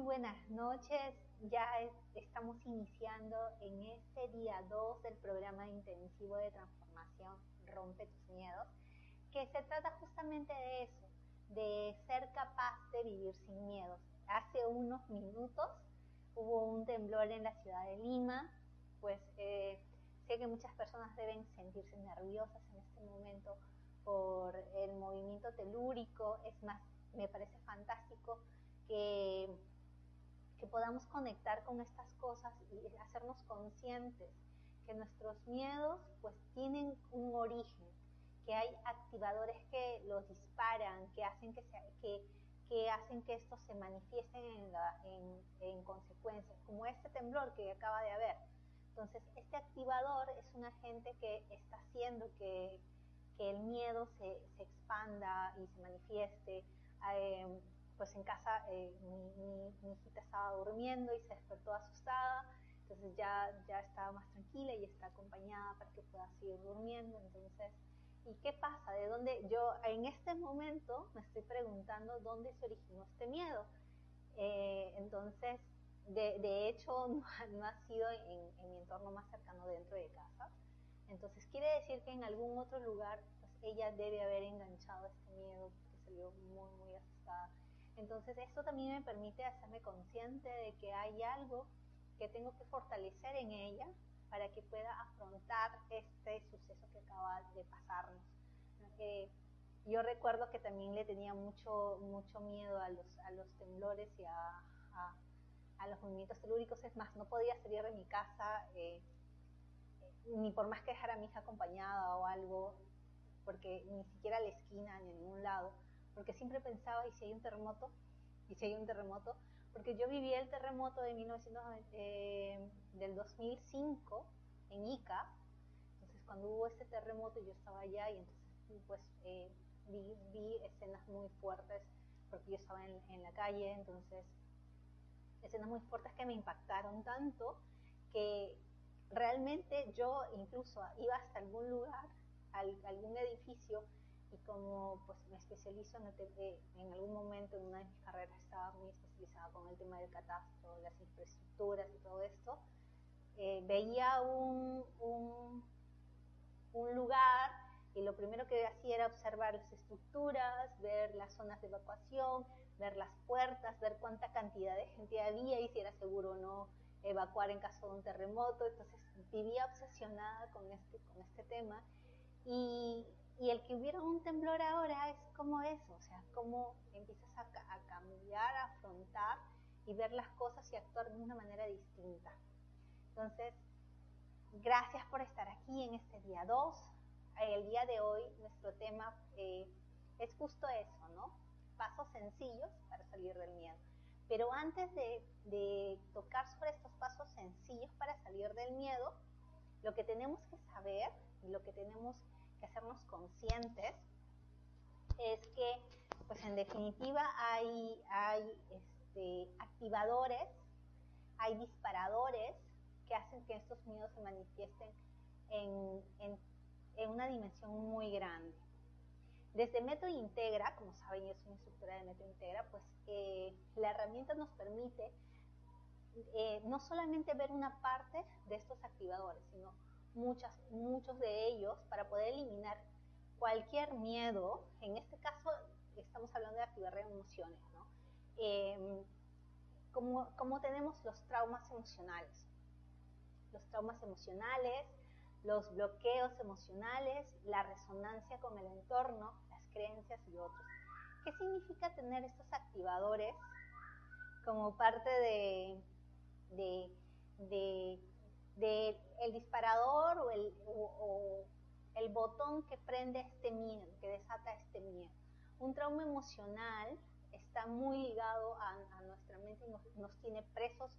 Muy buenas noches. Ya estamos iniciando en este día 2 del programa intensivo de transformación Rompe tus miedos, que se trata justamente de eso, de ser capaz de vivir sin miedos. Hace unos minutos hubo un temblor en la ciudad de Lima, pues eh, sé que muchas personas deben sentirse nerviosas en este momento por el movimiento telúrico, es más, me parece fantástico que que podamos conectar con estas cosas y hacernos conscientes que nuestros miedos pues tienen un origen, que hay activadores que los disparan, que hacen que, que, que hacen que estos se manifiesten en, en, en consecuencias, como este temblor que acaba de haber. Entonces, este activador es un agente que está haciendo que, que el miedo se, se, expanda y se manifieste. Eh, pues en casa eh, mi, hijita estaba durmiendo y se despertó asustada, entonces ya, ya estaba más tranquila y está acompañada para que pueda seguir durmiendo, entonces, ¿y qué pasa? ¿De dónde? Yo en este momento me estoy preguntando dónde se originó este miedo. Eh, entonces, de, hecho, no, ha sido en, en mi entorno más cercano dentro de casa. Entonces, quiere decir que en algún otro lugar, pues ella debe haber enganchado este miedo, porque salió muy, muy asustada entonces esto también me permite hacerme consciente de que hay algo que tengo que fortalecer en ella para que pueda afrontar este suceso que acaba de pasarnos. Eh, yo recuerdo que también le tenía mucho, mucho miedo a los, a los temblores y a, a, a los movimientos telúricos. Es más, no podía salir de mi casa eh, ni por más que dejara a mi hija acompañada o algo, porque ni siquiera a la esquina ni en ningún lado porque siempre pensaba, ¿y si hay un terremoto? ¿Y si hay un terremoto? Porque yo viví el terremoto de 1900, eh, del 2005 en Ica, entonces cuando hubo ese terremoto yo estaba allá y entonces pues eh, vi, vi, escenas muy fuertes porque yo estaba en, en la calle, entonces escenas muy fuertes que me impactaron tanto que realmente yo incluso iba hasta algún lugar, al, algún edificio, y como pues me especializo en, el, en algún momento en una de mis carreras estaba muy especializada con el tema del catastro, las infraestructuras y todo esto, eh, veía un, un, un, lugar y lo primero que hacía era observar las estructuras, ver las zonas de evacuación, ver las puertas, ver cuánta cantidad de gente había y si era seguro o no evacuar en caso de un terremoto. Entonces vivía obsesionada con este, con este tema y, y el que hubiera un temblor ahora es como eso, o sea, cómo empiezas a, a, cambiar, a afrontar y ver las cosas y actuar de una manera distinta. Entonces, gracias por estar aquí en este día 2. El día de hoy nuestro tema eh, es justo eso, ¿no? Pasos sencillos para salir del miedo. Pero antes de, de tocar sobre estos pasos sencillos para salir del miedo, lo que tenemos que saber y lo que tenemos que que hacernos conscientes es que, pues en definitiva, hay, hay este, activadores, hay disparadores que hacen que estos miedos se manifiesten en, en, en una dimensión muy grande. Desde Metro Integra, como saben, yo soy instructora de Metro Integra, pues eh, la herramienta nos permite eh, no solamente ver una parte de estos activadores, sino muchas, muchos de ellos para poder eliminar cualquier miedo. En este caso estamos hablando de activar emociones, ¿no? Eh, como, como tenemos los traumas emocionales. Los traumas emocionales, los bloqueos emocionales, la resonancia con el entorno, las creencias y otros. ¿Qué significa tener estos activadores como parte de de el disparador o el, o, o el botón que prende este miedo, que desata este miedo. un trauma emocional está muy ligado a, nuestra mente y nos, tiene presos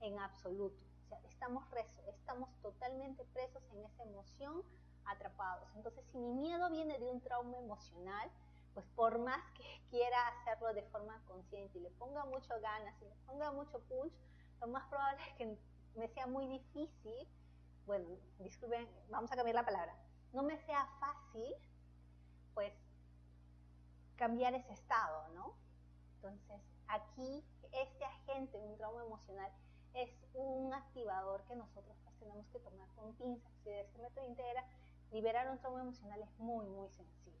en absoluto. O sea, estamos, estamos totalmente presos en esa emoción, atrapados. Entonces, si mi miedo viene de un trauma emocional, pues por más que quiera hacerlo de forma consciente y le ponga mucho ganas y le ponga mucho punch, lo más probable es que me sea muy difícil, bueno, disculpen, vamos a cambiar la palabra, no me sea fácil, pues, cambiar ese estado, ¿no? Entonces, aquí, este agente, un trauma emocional, es un activador que nosotros pues, tenemos que tomar con pinzas. Si de este método integra, liberar un trauma emocional es muy, muy sencillo.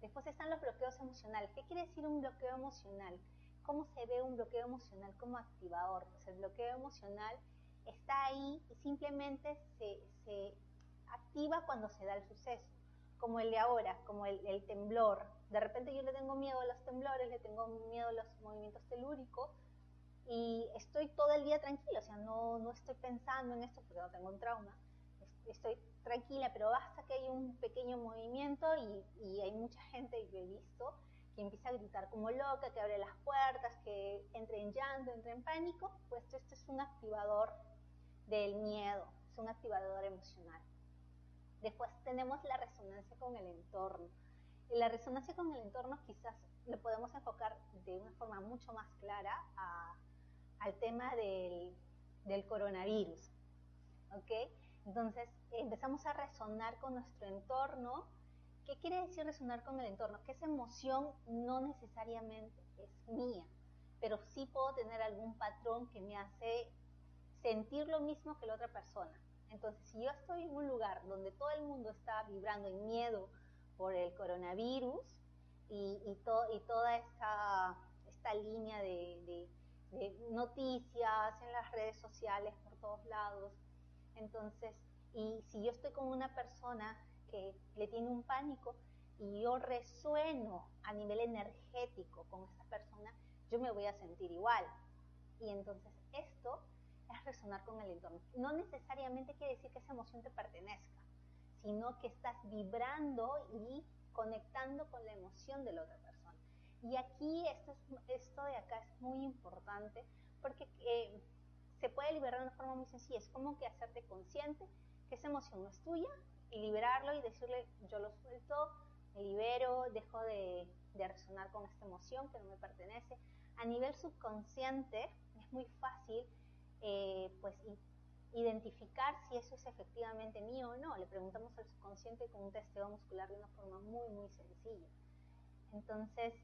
Después están los bloqueos emocionales. ¿Qué quiere decir un bloqueo emocional? ¿Cómo se ve un bloqueo emocional como activador? Pues el bloqueo emocional está ahí y simplemente se, activa cuando se da el suceso, como el de ahora, como el, temblor. De repente yo le tengo miedo a los temblores, le tengo miedo a los movimientos telúricos y estoy todo el día tranquilo, o sea, no, no estoy pensando en esto porque no tengo un trauma estoy tranquila, pero basta que haya un pequeño movimiento y, hay mucha gente, yo he visto, que empieza a gritar como loca, que abre las puertas, que entra en llanto, entra en pánico, pues esto es un activador del miedo, es un activador emocional. Después tenemos la resonancia con el entorno. la resonancia con el entorno quizás lo podemos enfocar de una forma mucho más clara al tema del, del coronavirus. ¿ok? Entonces empezamos a resonar con nuestro entorno. ¿Qué quiere decir resonar con el entorno? Que esa emoción no necesariamente es mía, pero sí puedo tener algún patrón que me hace sentir lo mismo que la otra persona. Entonces, si yo estoy en un lugar donde todo el mundo está vibrando en miedo por el coronavirus y, toda esta, línea de noticias en las redes sociales por todos lados, entonces, y si yo estoy con una persona que le tiene un pánico y yo resueno a nivel energético con esa persona, yo me voy a sentir igual. Y entonces esto es resonar con el entorno. No necesariamente quiere decir que esa emoción te pertenezca, sino que estás vibrando y conectando con la emoción de la otra persona. Y aquí esto, de acá es muy importante porque eh, se puede liberar de una forma muy sencilla. Es como que hacerte consciente que esa emoción no es tuya y liberarlo y decirle, yo lo suelto, me libero, dejo de, resonar con esta emoción que no me pertenece. A nivel subconsciente es muy fácil eh, pues identificar si eso es efectivamente mío o no. Le preguntamos al subconsciente con un testeo muscular de una forma muy, muy sencilla. Entonces,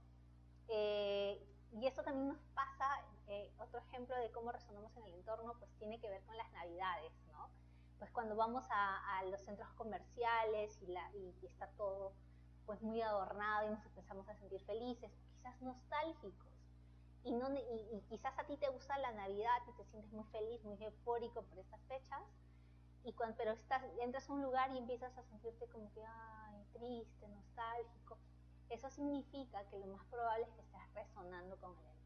eh, y eso también nos pasa eh, otro ejemplo de cómo resonamos en el entorno, pues tiene que ver con las navidades, ¿no? Pues cuando vamos a, los centros comerciales y, está todo pues muy adornado y nos empezamos a sentir felices, quizás nostálgicos. Y, no, y, quizás a ti te gusta la Navidad y te sientes muy feliz, muy eufórico por estas fechas, y cuando, pero estás, entras a un lugar y empiezas a sentirte como que, ay, triste, nostálgico. Eso significa que lo más probable es que estés resonando con el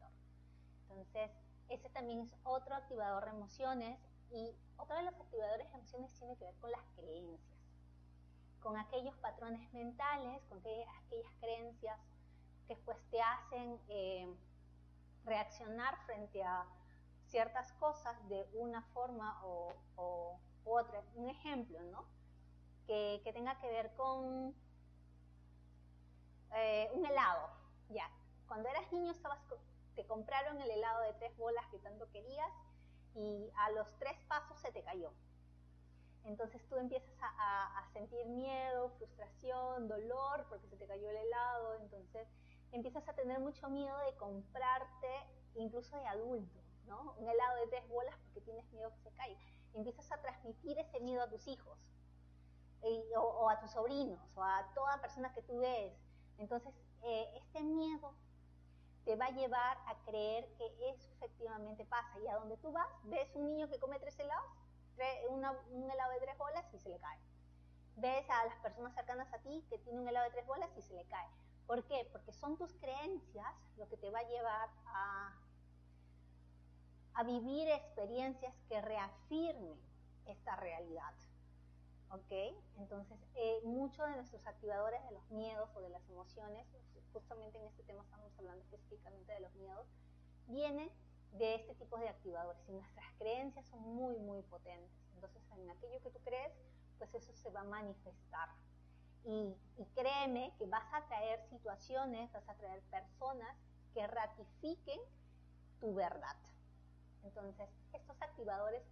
entonces, ese también es otro activador de emociones y otro de los activadores de emociones tiene que ver con las creencias, con aquellos patrones mentales, con aquellas creencias que pues te hacen eh, reaccionar frente a ciertas cosas de una forma o, otra. Un ejemplo, ¿no? Que, tenga que ver con eh, un helado. Ya, cuando eras niño te compraron el helado de tres bolas que tanto querías y a los tres pasos se te cayó. Entonces tú empiezas a, sentir miedo, frustración, dolor porque se te cayó el helado, entonces empiezas a tener mucho miedo de comprarte, incluso de adulto, ¿no? Un helado de tres bolas porque tienes miedo que se caiga. empiezas a transmitir ese miedo a tus hijos, o, o, a tus sobrinos, o a toda persona que tú ves. Entonces, eh, este miedo te va a llevar a creer que eso efectivamente pasa. Y a donde tú vas, ves un niño que come tres helados, un helado de tres bolas y se le cae. Ves a las personas cercanas a ti que tienen un helado de tres bolas y se le cae. ¿Por qué? Porque son tus creencias lo que te va a llevar a, vivir experiencias que reafirmen esta realidad. ¿ok? Entonces, eh, muchos de nuestros activadores de los miedos o de las emociones, justamente en este tema estamos hablando específicamente de los miedos, vienen de este tipo de activadores y nuestras creencias son muy, muy potentes. Entonces, en aquello que tú crees, pues eso se va a manifestar. Y, y créeme que vas a traer situaciones, vas a traer personas que ratifiquen tu verdad. Entonces, estos activadores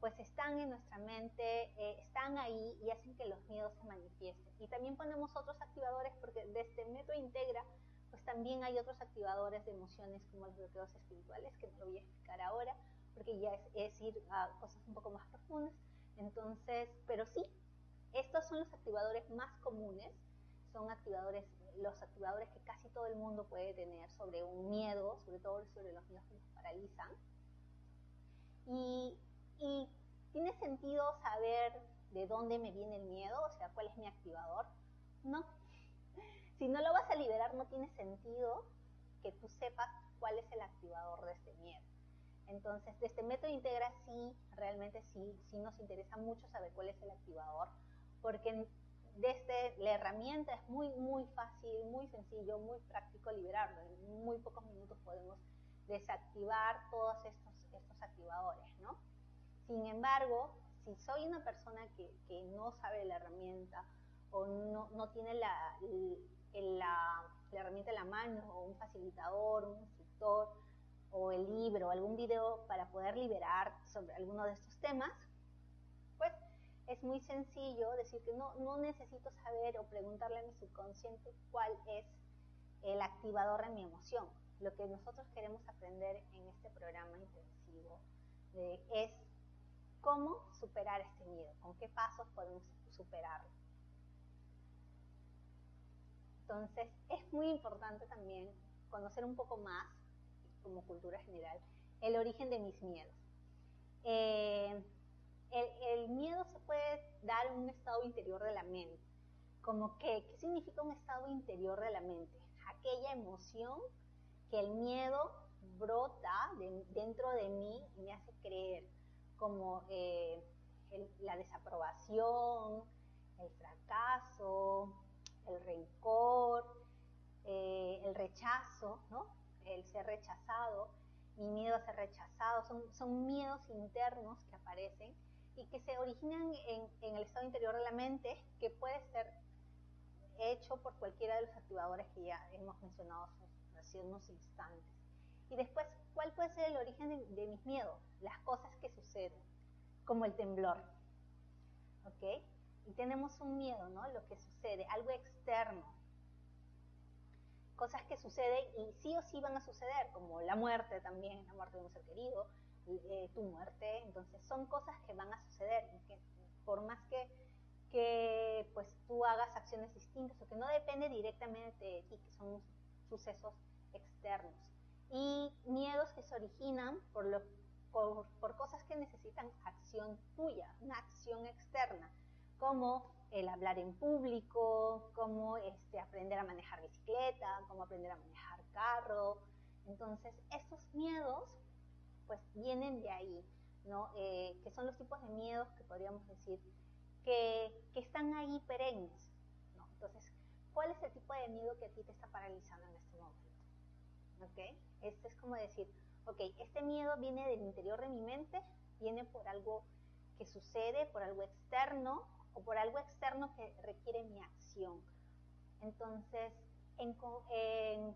pues están en nuestra mente, eh, están ahí y hacen que los miedos se manifiesten. Y también ponemos otros activadores porque desde método integra, pues también hay otros activadores de emociones como los bloqueos espirituales, que no lo voy a explicar ahora, porque ya es, ir a cosas un poco más profundas. Entonces, pero sí, estos son los activadores más comunes, son activadores, los activadores que casi todo el mundo puede tener sobre un miedo, sobre todo sobre los miedos que nos paralizan. Y y tiene sentido saber de dónde me viene el miedo, o sea, cuál es mi activador. No. Si no lo vas a liberar, no tiene sentido que tú sepas cuál es el activador de este miedo. Entonces, de este método integra sí, realmente sí, sí nos interesa mucho saber cuál es el activador, porque desde la herramienta es muy, muy fácil, muy sencillo, muy práctico liberarlo. En muy pocos minutos podemos desactivar todos estos, estos activadores, ¿no? Sin embargo, si soy una persona que, no sabe la herramienta o no, tiene la, la, herramienta en la mano, o un facilitador, un instructor, o el libro, algún video para poder liberar sobre alguno de estos temas, es muy sencillo decir que no, no necesito saber o preguntarle a mi subconsciente cuál es el activador de mi emoción. Lo que nosotros queremos aprender en este programa intensivo es cómo superar este miedo, con qué pasos podemos superarlo. Entonces, es muy importante también conocer un poco más, como cultura general, el origen de mis miedos. Eh, el, miedo se puede dar en un estado interior de la mente. Como que, ¿qué significa un estado interior de la mente? Aquella emoción que el miedo brota dentro de mí y me hace creer como eh, la desaprobación, el fracaso, el rencor, eh, el rechazo, ¿no? el ser rechazado, mi miedo a ser rechazado, son, son miedos internos que aparecen y que se originan en, en, el estado interior de la mente, que puede ser hecho por cualquiera de los activadores que ya hemos mencionado hace unos instantes. Y después, ¿cuál puede ser el origen de, mis miedos? Las cosas que suceden, como el temblor. ¿Ok? Y tenemos un miedo, ¿no? Lo que sucede, algo externo. Cosas que suceden y sí o sí van a suceder, como la muerte también, la muerte de un ser querido, tu muerte. Entonces, son cosas que van a suceder. Por más que, que pues tú hagas acciones distintas o que no depende directamente de ti, que son sucesos externos y miedos que se originan por, lo, por, cosas que necesitan acción tuya, una acción externa, como el hablar en público, como este, aprender a manejar bicicleta, como aprender a manejar carro. Entonces, estos miedos pues vienen de ahí, ¿no? Eh, que son los tipos de miedos que podríamos decir que, que están ahí perennes. ¿no? Entonces, ¿cuál es el tipo de miedo que a ti te está paralizando en este momento? ¿Ok? Este es como decir, ok, este miedo viene del interior de mi mente, viene por algo que sucede, por algo externo o por algo externo que requiere mi acción. Entonces, en,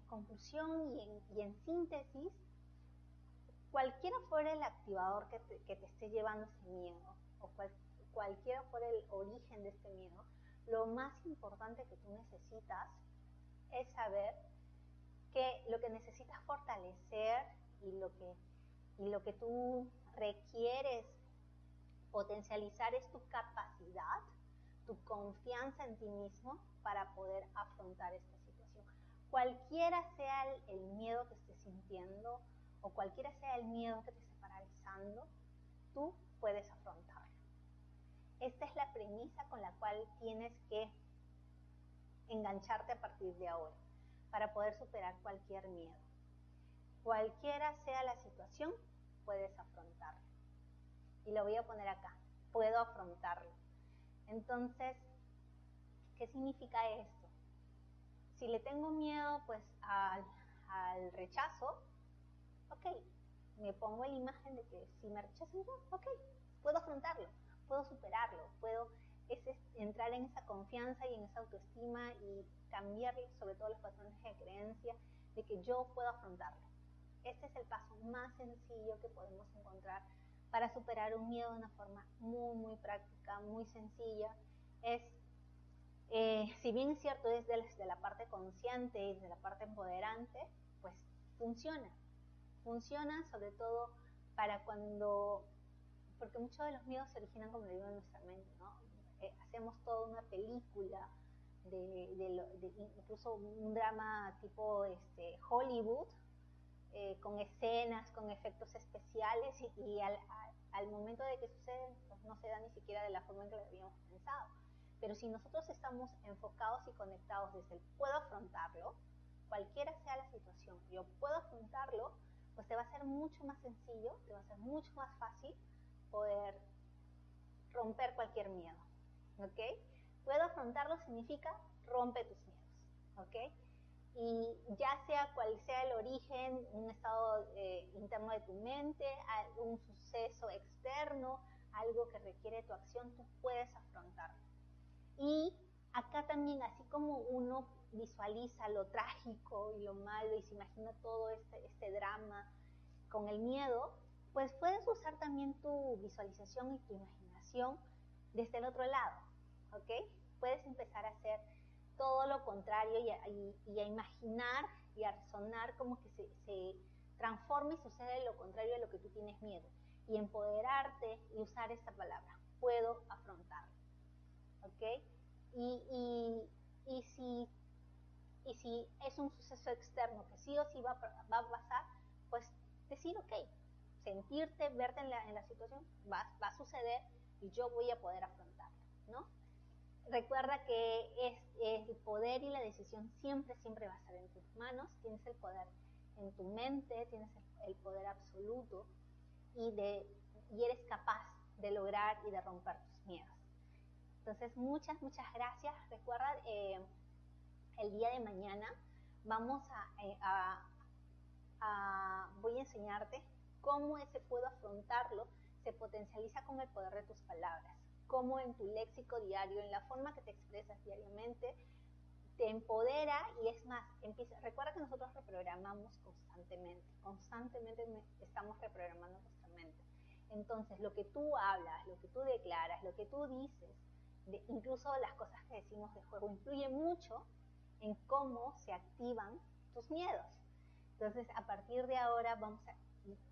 conclusión y en, síntesis, cualquiera fuera el activador que te, esté llevando ese miedo o cualquiera fuera el origen de este miedo, lo más importante que tú necesitas es saber que lo que necesitas fortalecer y lo que, y lo que tú requieres potencializar es tu capacidad, tu confianza en ti mismo para poder afrontar esta situación. Cualquiera sea el, miedo que estés sintiendo o cualquiera sea el miedo que te esté paralizando, tú puedes afrontarlo. Esta es la premisa con la cual tienes que engancharte a partir de ahora para poder superar cualquier miedo. Cualquiera sea la situación, puedes afrontarlo. Y lo voy a poner acá, puedo afrontarlo. Entonces, ¿qué significa esto? Si le tengo miedo pues al, al rechazo, ok, me pongo en la imagen de que si me rechazan yo, ok, puedo afrontarlo, puedo superarlo, puedo entrar en esa confianza y en esa autoestima y cambiar sobre todo los patrones de creencia de que yo puedo afrontarlo. Este es el paso más sencillo que podemos encontrar para superar un miedo de una forma muy, muy práctica, muy sencilla. Es, eh, si bien es cierto, es desde la parte consciente y desde la parte empoderante, pues funciona. Funciona sobre todo para cuando, porque muchos de los miedos se originan, como digo, en nuestra mente, ¿no? Eh, hacemos toda una película, de, incluso un drama tipo este, Hollywood, eh, con escenas, con efectos especiales y, al, al, momento de que sucede pues no se da ni siquiera de la forma en que lo habíamos pensado. Pero si nosotros estamos enfocados y conectados desde el puedo afrontarlo, cualquiera sea la situación, yo puedo afrontarlo, pues te va a ser mucho más sencillo, te va a ser mucho más fácil poder romper cualquier miedo. ¿Ok? Puedo afrontarlo significa rompe tus miedos. ¿Ok? Y ya sea cual sea el origen, un estado eh, interno de tu mente, un suceso externo, algo que requiere tu acción, tú puedes afrontarlo. Y acá también, así como uno visualiza lo trágico y lo malo y se imagina todo este, este drama con el miedo, pues puedes usar también tu visualización y tu imaginación desde el otro lado, ¿ok? Puedes empezar a hacer todo lo contrario y a, imaginar y a resonar como que se, se transforma y sucede lo contrario de lo que tú tienes miedo. Y empoderarte y usar esta palabra, puedo afrontarlo, ¿ok? Y, y, si, y si es un suceso externo que sí o sí va, va a pasar, pues decir, ok, sentirte, verte en la, en la situación, va, va, a suceder y yo voy a poder afrontarlo, ¿no? Recuerda que es, el poder y la decisión siempre, siempre va a estar en tus manos, tienes el poder en tu mente, tienes el, poder absoluto y, de, y eres capaz de lograr y de romper tus miedos. Entonces, muchas, muchas gracias. Recuerda, eh, el día de mañana vamos eh, a, voy a enseñarte cómo ese puedo afrontarlo se potencializa con el poder de tus palabras, cómo en tu léxico diario, en la forma que te expresas diariamente, te empodera y es más, empieza, recuerda que nosotros reprogramamos constantemente, constantemente estamos reprogramando nuestra mente. Entonces, lo que tú hablas, lo que tú declaras, lo que tú dices, incluso las cosas que decimos de juego, influye mucho en cómo se activan tus miedos. Entonces, a partir de ahora vamos a,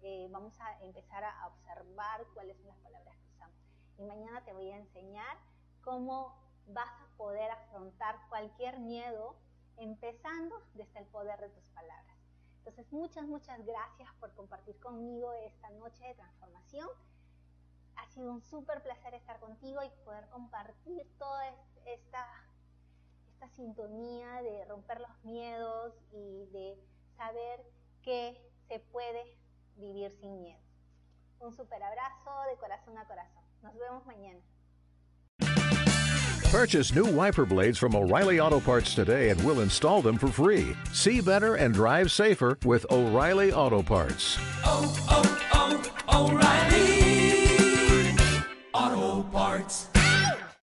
eh, vamos a empezar a observar cuáles son las palabras que usamos. Y mañana te voy a enseñar cómo vas a poder afrontar cualquier miedo empezando desde el poder de tus palabras. Entonces, muchas, muchas gracias por compartir conmigo esta noche de transformación ha sido un súper placer estar contigo y poder compartir toda esta, esta sintonía de romper los miedos y de saber que se puede vivir sin miedo. Un super abrazo de corazón a corazón. Nos vemos mañana. Purchase new wiper blades from O'Reilly Auto Parts today and we'll install them for free. See better and drive safer with O'Reilly Auto Parts. Oh, oh, oh, O'Reilly Auto Parts.